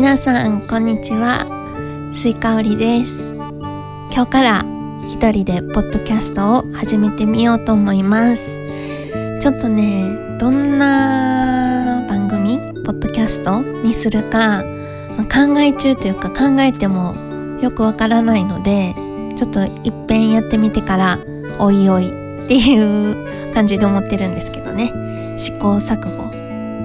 皆さんこんにちは。スイカおりです。今日から一人でポッドキャストを始めてみようと思います。ちょっとねどんな番組ポッドキャストにするか考え中というか考えてもよくわからないのでちょっといっぺんやってみてからおいおいっていう感じで思ってるんですけどね。試行錯誤。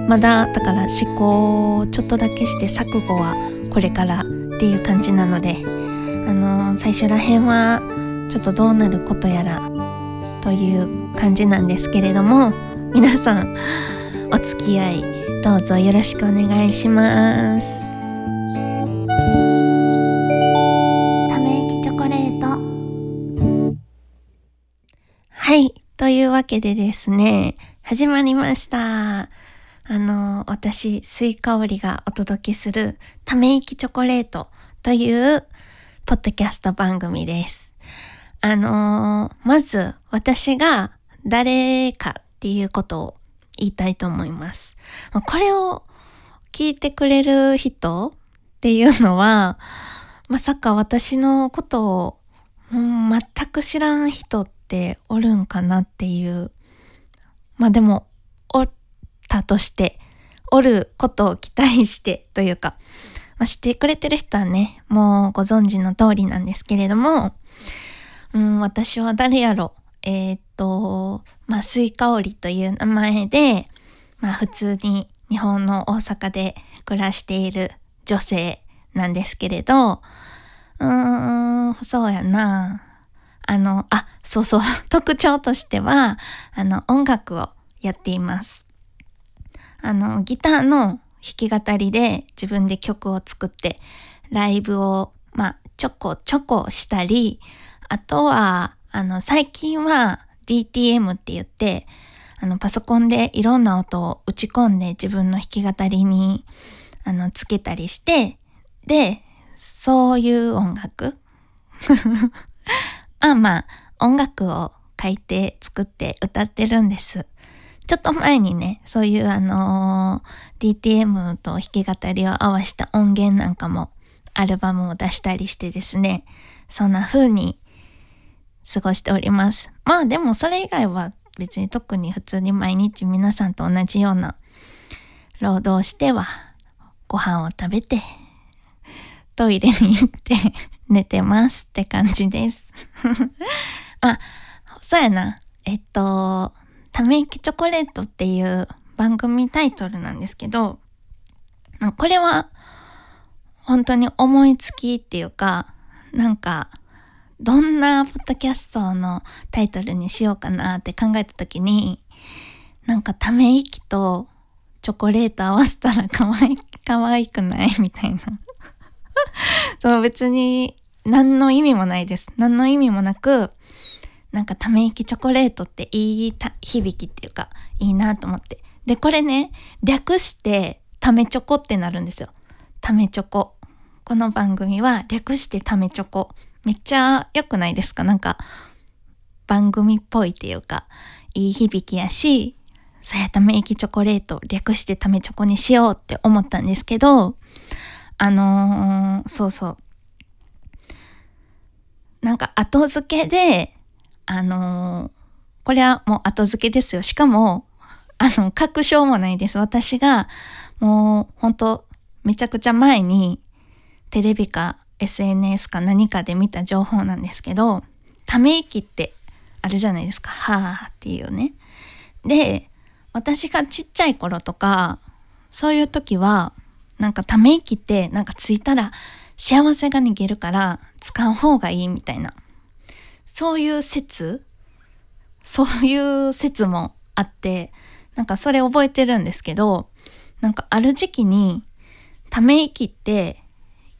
まだだから思考をちょっとだけして錯誤はこれからっていう感じなのであの最初らへんはちょっとどうなることやらという感じなんですけれども皆さんお付き合いどうぞよろしくお願いします。ため息チョコレート。はい。というわけでですね始まりましたあの、私、スイカオリがお届けするため息チョコレートというポッドキャスト番組です。あのまず私が誰かっていうことを言いたいと思います。これを聞いてくれる人っていうのは、まさか私のことを、うん、全く知らん人っておるんかなっていう。まあでも、たとしておることを期待してというか、まあ、知ってくれてる人はね、もうご存知の通りなんですけれども、うん、私は誰やろ？えー、っと、まあ、スイカオリという名前で、まあ、普通に日本の大阪で暮らしている女性なんですけれど、うーん、そうやな。あの、あ、そうそう、特徴としては、あの、音楽をやっています。あの、ギターの弾き語りで自分で曲を作って、ライブを、まあ、ちょこちょこしたり、あとは、あの、最近は DTM って言って、あの、パソコンでいろんな音を打ち込んで自分の弾き語りに、あの、つけたりして、で、そういう音楽 あ、まあ、音楽を書いて作って歌ってるんです。ちょっと前にね、そういうあのー、DTM と弾き語りを合わした音源なんかもアルバムを出したりしてですね、そんな風に過ごしております。まあでもそれ以外は別に特に普通に毎日皆さんと同じような労働してはご飯を食べてトイレに行って 寝てますって感じです。まあ、そうやな。えっと、ため息チョコレートっていう番組タイトルなんですけど、これは本当に思いつきっていうか、なんか、どんなポッドキャストのタイトルにしようかなって考えた時に、なんかため息とチョコレート合わせたら可愛い、可愛くない？みたいな。その別に何の意味もないです。何の意味もなく、なんかため息チョコレートっていい響きっていうか、いいなと思って。で、これね、略してためチョコってなるんですよ。ためチョコ。この番組は略してためチョコ。めっちゃ良くないですか？なんか、番組っぽいっていうか、いい響きやし、そうやため息チョコレート略してためチョコにしようって思ったんですけど、あのー、そうそう。なんか後付けであのー、これはもう後付けですよ。しかも、あの、確証もないです。私が、もう、本当めちゃくちゃ前に、テレビか SNS か何かで見た情報なんですけど、ため息ってあるじゃないですか。はぁっていうね。で、私がちっちゃい頃とか、そういう時は、なんかため息ってなんかついたら幸せが逃げるから使う方がいいみたいなそういう説そういう説もあって、なんかそれ覚えてるんですけど、なんかある時期に、ため息って、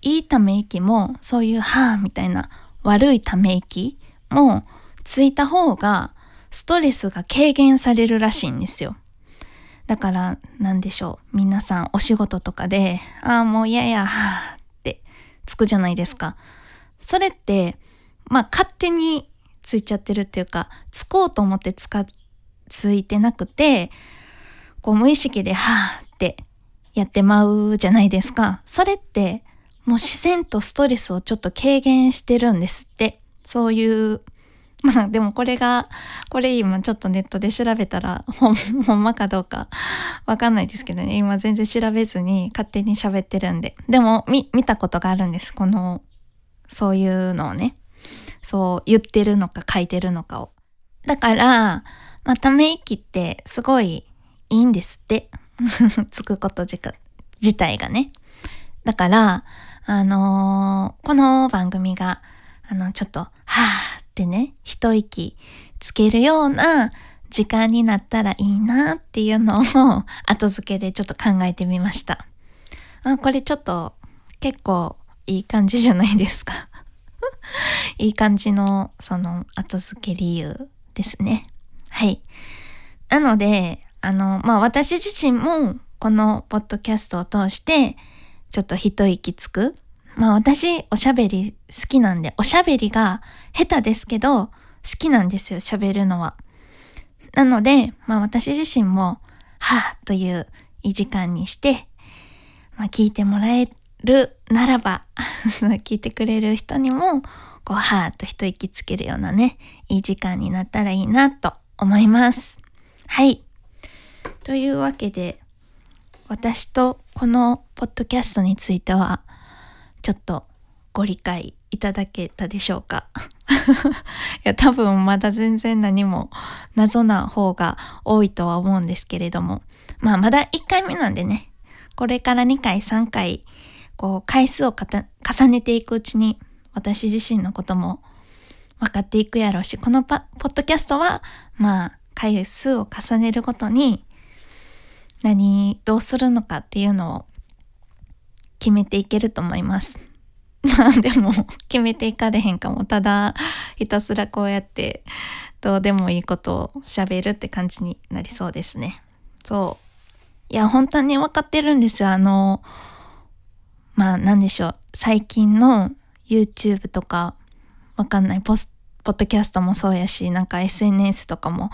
いいため息も、そういうはぁみたいな悪いため息もついた方が、ストレスが軽減されるらしいんですよ。だから、なんでしょう。皆さんお仕事とかで、ああ、もう嫌や、はぁってつくじゃないですか。それって、まあ勝手についちゃってるっていうか、つこうと思ってつか、ついてなくて、こう無意識ではぁってやってまうじゃないですか。それってもう自然とストレスをちょっと軽減してるんですって。そういう、まあでもこれが、これ今ちょっとネットで調べたら、ほん、ほんまかどうかわかんないですけどね。今全然調べずに勝手に喋ってるんで。でも、み、見たことがあるんです。この、そういうのをね。そう言ってるのか書いてるのかを。だから、まあ、ため息ってすごいいいんですって。つくこと自体がね。だから、あのー、この番組が、あの、ちょっと、はぁってね、一息つけるような時間になったらいいなっていうのを 後付けでちょっと考えてみました。あこれちょっと結構いい感じじゃないですか いい感じのその後付け理由ですね。はい。なので、あの、まあ、私自身もこのポッドキャストを通してちょっと一息つく。まあ私、おしゃべり好きなんで、おしゃべりが下手ですけど、好きなんですよ、喋るのは。なので、まあ私自身も、はぁといういい時間にして、まあ聞いてもらえるならば、聞いてくれる人にも、こう、はぁと一息つけるようなね、いい時間になったらいいなと思います。はい。というわけで、私とこのポッドキャストについてはちょっとご理解いただけたでしょうか？いや多分まだ全然何も謎な方が多いとは思うんですけれどもまあまだ1回目なんでねこれから2回3回こう回数を重ねていくうちに私自身のことも分かっていくやろうしこのポッドキャストはまあ回数を重ねるごとに何、どうするのかっていうのを決めていけると思います。ま あでも決めていかれへんかも。ただひたすらこうやってどうでもいいことを喋るって感じになりそうですね。そう。いや、本当に分かってるんですよ。あの、まあ何でしょう。最近の YouTube とかわかんないポス、ポッドキャストもそうやし、なんか SNS とかも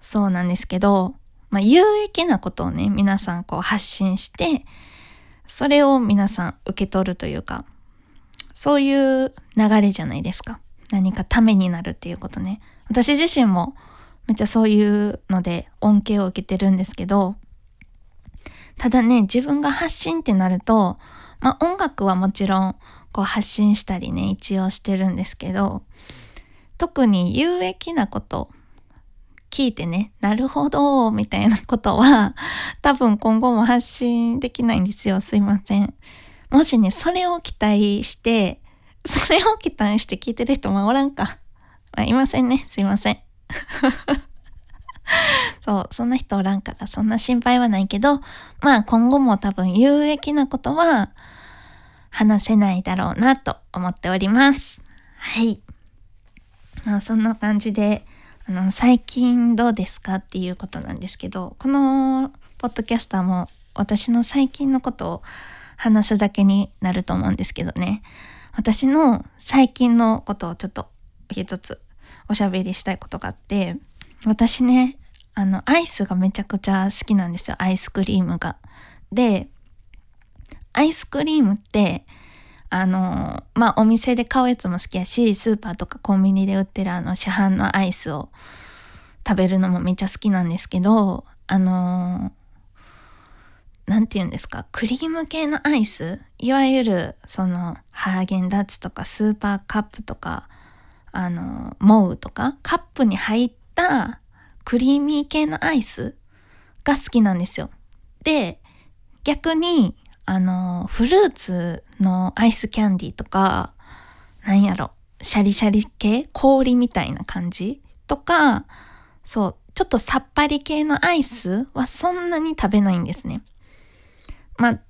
そうなんですけど、まあ、有益なことをね、皆さんこう発信して、それを皆さん受け取るというか、そういう流れじゃないですか。何かためになるっていうことね。私自身もめっちゃそういうので恩恵を受けてるんですけど、ただね、自分が発信ってなると、まあ音楽はもちろんこう発信したりね、一応してるんですけど、特に有益なこと聞いてね、なるほど、みたいなことは、多分今後も発信できないんですよ。すいません。もしね、それを期待して、それを期待して聞いてる人もおらんか。まあ、いませんね。すいません。そう、そんな人おらんから、そんな心配はないけど、まあ今後も多分有益なことは話せないだろうなと思っております。はい。まあそんな感じで、あの、最近どうですかっていうことなんですけど、このポッドキャスターも私の最近のことを話すだけになると思うんですけどね。私の最近のことをちょっと一つおしゃべりしたいことがあって、私ね、あの、アイスがめちゃくちゃ好きなんですよ。アイスクリームが。で、アイスクリームって、あの、まあ、お店で買うやつも好きやし、スーパーとかコンビニで売ってるあの市販のアイスを食べるのもめっちゃ好きなんですけど、あの、なんて言うんですか、クリーム系のアイス？いわゆる、その、ハーゲンダッツとかスーパーカップとか、あの、モウとか、カップに入ったクリーミー系のアイスが好きなんですよ。で、逆に、あの、フルーツのアイスキャンディーとか、なんやろ、シャリシャリ系氷みたいな感じとか、そう、ちょっとさっぱり系のアイスはそんなに食べないんですね。まあ、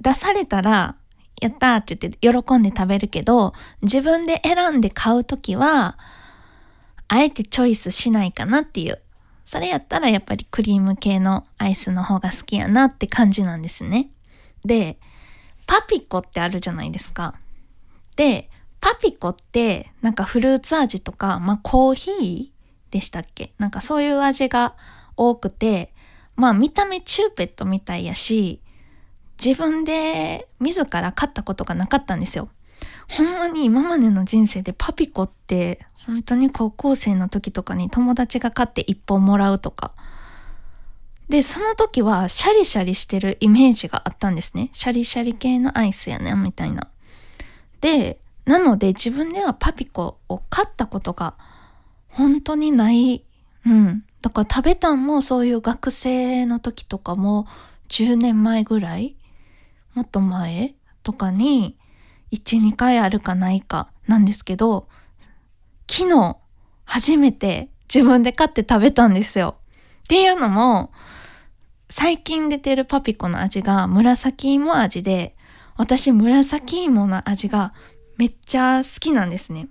出されたら、やったーって言って喜んで食べるけど、自分で選んで買うときは、あえてチョイスしないかなっていう。それやったらやっぱりクリーム系のアイスの方が好きやなって感じなんですね。で、パピコってあるじゃないですか。で、パピコってなんかフルーツ味とか、まあコーヒーでしたっけ？なんかそういう味が多くて、まあ見た目チューペットみたいやし、自分で自ら買ったことがなかったんですよ。ほんまに今までの人生でパピコって本当に高校生の時とかに友達が買って一本もらうとか。で、その時はシャリシャリしてるイメージがあったんですね。シャリシャリ系のアイスやねみたいな。で、なので自分ではパピコを買ったことが本当にない。うん。だから食べたんもそういう学生の時とかも10年前ぐらい？もっと前？とかに1、2回あるかないかなんですけど、昨日初めて自分で買って食べたんですよ。っていうのも、最近出てるパピコの味が紫芋味で、私紫芋の味がめっちゃ好きなんですね。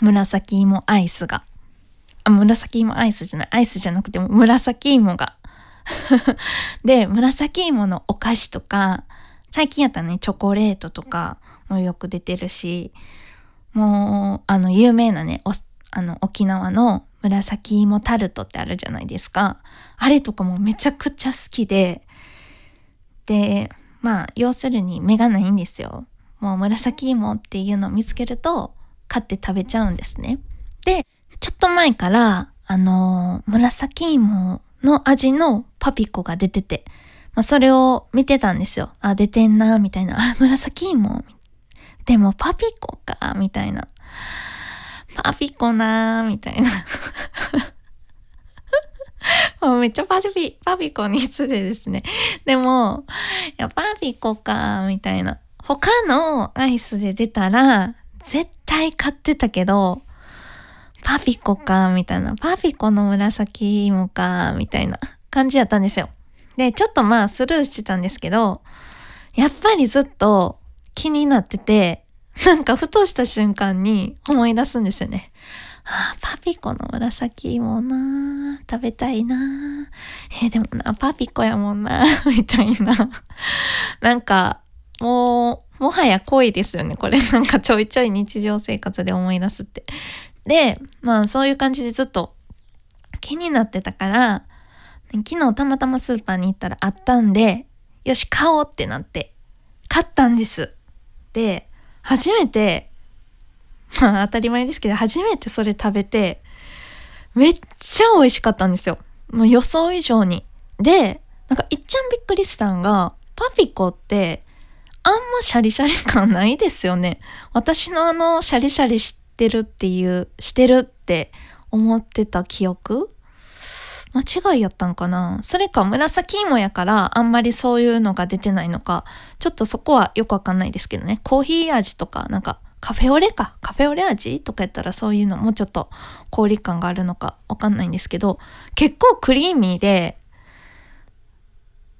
紫芋アイスが。あ、紫芋アイスじゃない。アイスじゃなくても紫芋が。で、紫芋のお菓子とか、最近やったらね、チョコレートとかもよく出てるし、もう、あの、有名なね、あの、沖縄の紫芋タルトってあるじゃないですか。あれとかもめちゃくちゃ好きで、で、まあ、要するに目がないんですよ。もう紫芋っていうのを見つけると、買って食べちゃうんですね。で、ちょっと前から、あのー、紫芋の味のパピコが出てて、まあ、それを見てたんですよ。あ、出てんな、みたいな。あ、紫芋み。でもパピコか、みたいな。パピコなーみたいな。もうめっちゃパピ、パピコに失礼ですね。でも、いや、パピコか、みたいな。他のアイスで出たら、絶対買ってたけど、パピコか、みたいな。パピコの紫芋か、みたいな感じやったんですよ。で、ちょっとまあスルーしてたんですけど、やっぱりずっと気になってて、なんかふとした瞬間に思い出すんですよね。ああ、パピコの紫芋な食べたいなえー、でもな、パピコやもんな みたいな。なんか、もう、もはや恋ですよね。これなんかちょいちょい日常生活で思い出すって。で、まあそういう感じでずっと気になってたから、昨日たまたまスーパーに行ったらあったんで、よし、買おうってなって、買ったんです。で、初めて、まあ当たり前ですけど、初めてそれ食べて、めっちゃ美味しかったんですよ。もう予想以上に。で、なんかいっちゃんびっくりしたんが、パピコって、あんまシャリシャリ感ないですよね。私のあの、シャリシャリしてるっていう、してるって思ってた記憶間違いやったんかな？それか紫芋やからあんまりそういうのが出てないのか、ちょっとそこはよくわかんないですけどね。コーヒー味とか、なんかカフェオレか？カフェオレ味とかやったらそういうのもうちょっと氷感があるのかわかんないんですけど、結構クリーミーで、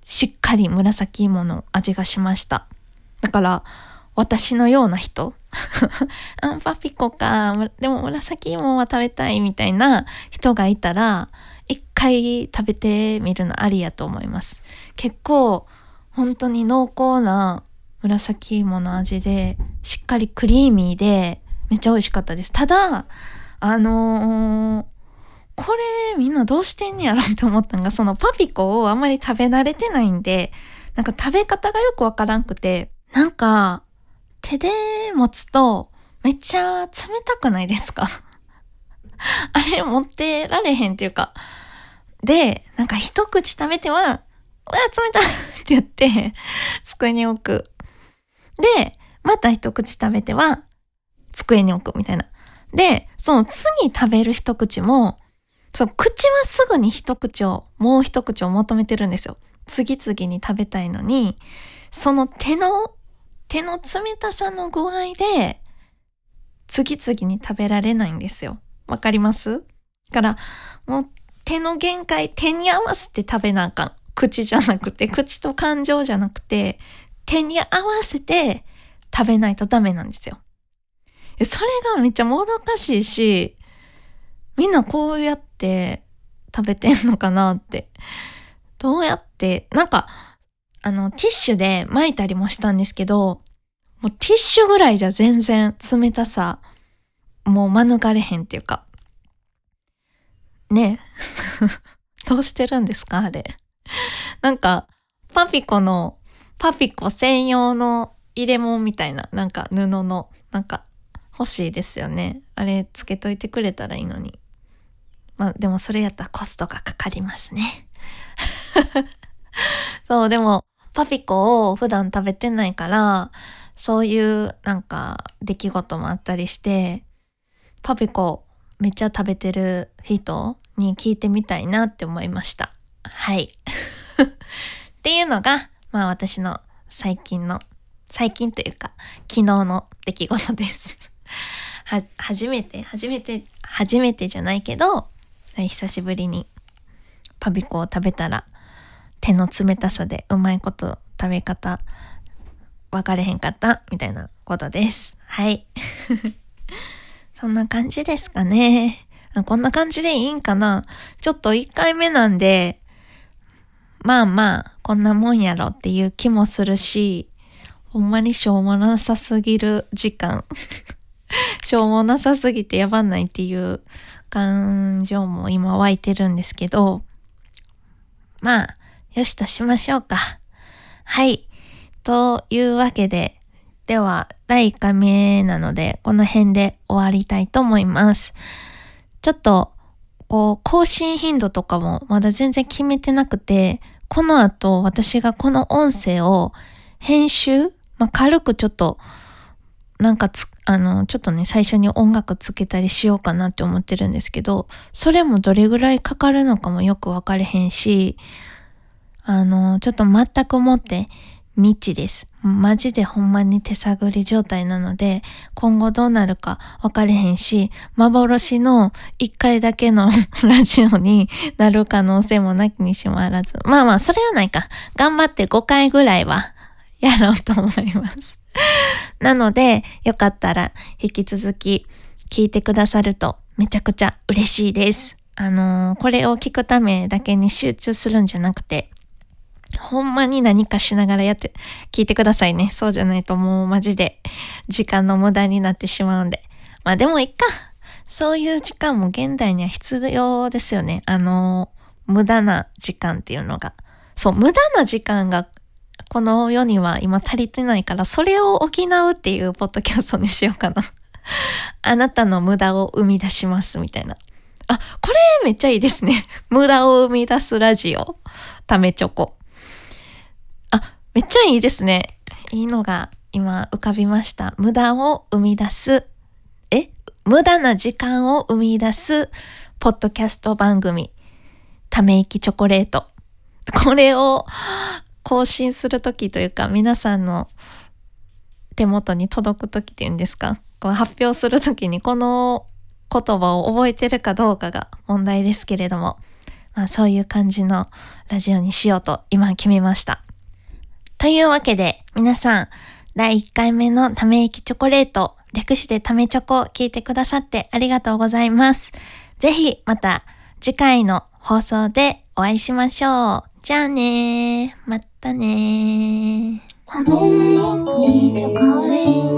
しっかり紫芋の味がしました。だから、私のような人 あ、パピコか。でも紫芋は食べたいみたいな人がいたら、一回食べてみるのありやと思います。結構本当に濃厚な紫芋の味で、しっかりクリーミーで、めっちゃ美味しかったです。ただ、あのー、これみんなどうしてんねやろって思ったのが、そのパピコをあんまり食べ慣れてないんで、なんか食べ方がよくわからんくて、なんか手で持つとめっちゃ冷たくないですか？あれ持ってられへんっていうか。で、なんか一口食べては、うわ、冷たって言って、机に置く。で、また一口食べては、机に置くみたいな。で、その次食べる一口も、そう、口はすぐに一口を、もう一口を求めてるんですよ。次々に食べたいのに、その手の、手の冷たさの具合で、次々に食べられないんですよ。わかります？から、もう手の限界、手に合わせて食べなあかん。口じゃなくて、口と感情じゃなくて、手に合わせて食べないとダメなんですよ。それがめっちゃもどかしいし、みんなこうやって食べてんのかなって。どうやって、なんか、あの、ティッシュで巻いたりもしたんですけど、もうティッシュぐらいじゃ全然冷たさもう免れへんっていうか。ね どうしてるんですかあれ。なんか、パピコのパピコ専用の入れ物みたいな、なんか布の、なんか欲しいですよね。あれつけといてくれたらいいのに。まあでもそれやったらコストがかかりますね。そう、でもパピコを普段食べてないから、そういうなんか出来事もあったりして、パピコめっちゃ食べてる人に聞いてみたいなって思いました。はい。っていうのが、まあ私の最近の、最近というか、昨日の出来事です。は、初めて、初めて、初めてじゃないけど、久しぶりにパビコを食べたら、手の冷たさでうまいこと食べ方分かれへんかったみたいなことです。はい。そんな感じですかね。こんな感じでいいんかなちょっと1回目なんで、まあまあ、こんなもんやろっていう気もするし、ほんまにしょうもなさすぎる時間。しょうもなさすぎてやばないっていう感情も今湧いてるんですけど、まあ、よしとしましょうか。はい。というわけで、では、第1回目なので、この辺で終わりたいと思います。ちょっと、こう、更新頻度とかもまだ全然決めてなくて、この後私がこの音声を編集、まあ、軽くちょっと、なんかつ、あの、ちょっとね、最初に音楽つけたりしようかなって思ってるんですけど、それもどれぐらいかかるのかもよくわかれへんし、あの、ちょっと全くもって未知です。マジでほんまに手探り状態なので、今後どうなるか分かれへんし、幻の一回だけの ラジオになる可能性もなきにしもあらず。まあまあ、それはないか。頑張って5回ぐらいは やろうと思います。なので、よかったら引き続き聞いてくださるとめちゃくちゃ嬉しいです。あのー、これを聞くためだけに集中するんじゃなくて、ほんまに何かしながらやって、聞いてくださいね。そうじゃないともうマジで時間の無駄になってしまうんで。まあでもいっか。そういう時間も現代には必要ですよね。あの、無駄な時間っていうのが。そう、無駄な時間がこの世には今足りてないから、それを補うっていうポッドキャストにしようかな。あなたの無駄を生み出しますみたいな。あ、これめっちゃいいですね。無駄を生み出すラジオ。ためチョコ。めっちゃいいですね。いいのが今浮かびました。無駄を生み出す。え？無駄な時間を生み出す、ポッドキャスト番組、ため息チョコレート。これを更新するときというか、皆さんの手元に届くときっていうんですか？こう発表するときにこの言葉を覚えてるかどうかが問題ですけれども、まあそういう感じのラジオにしようと今決めました。というわけで、皆さん、第1回目のため息チョコレート、略してためチョコ聞いてくださってありがとうございます。ぜひまた次回の放送でお会いしましょう。じゃあねー。またねー。ため息チョコレート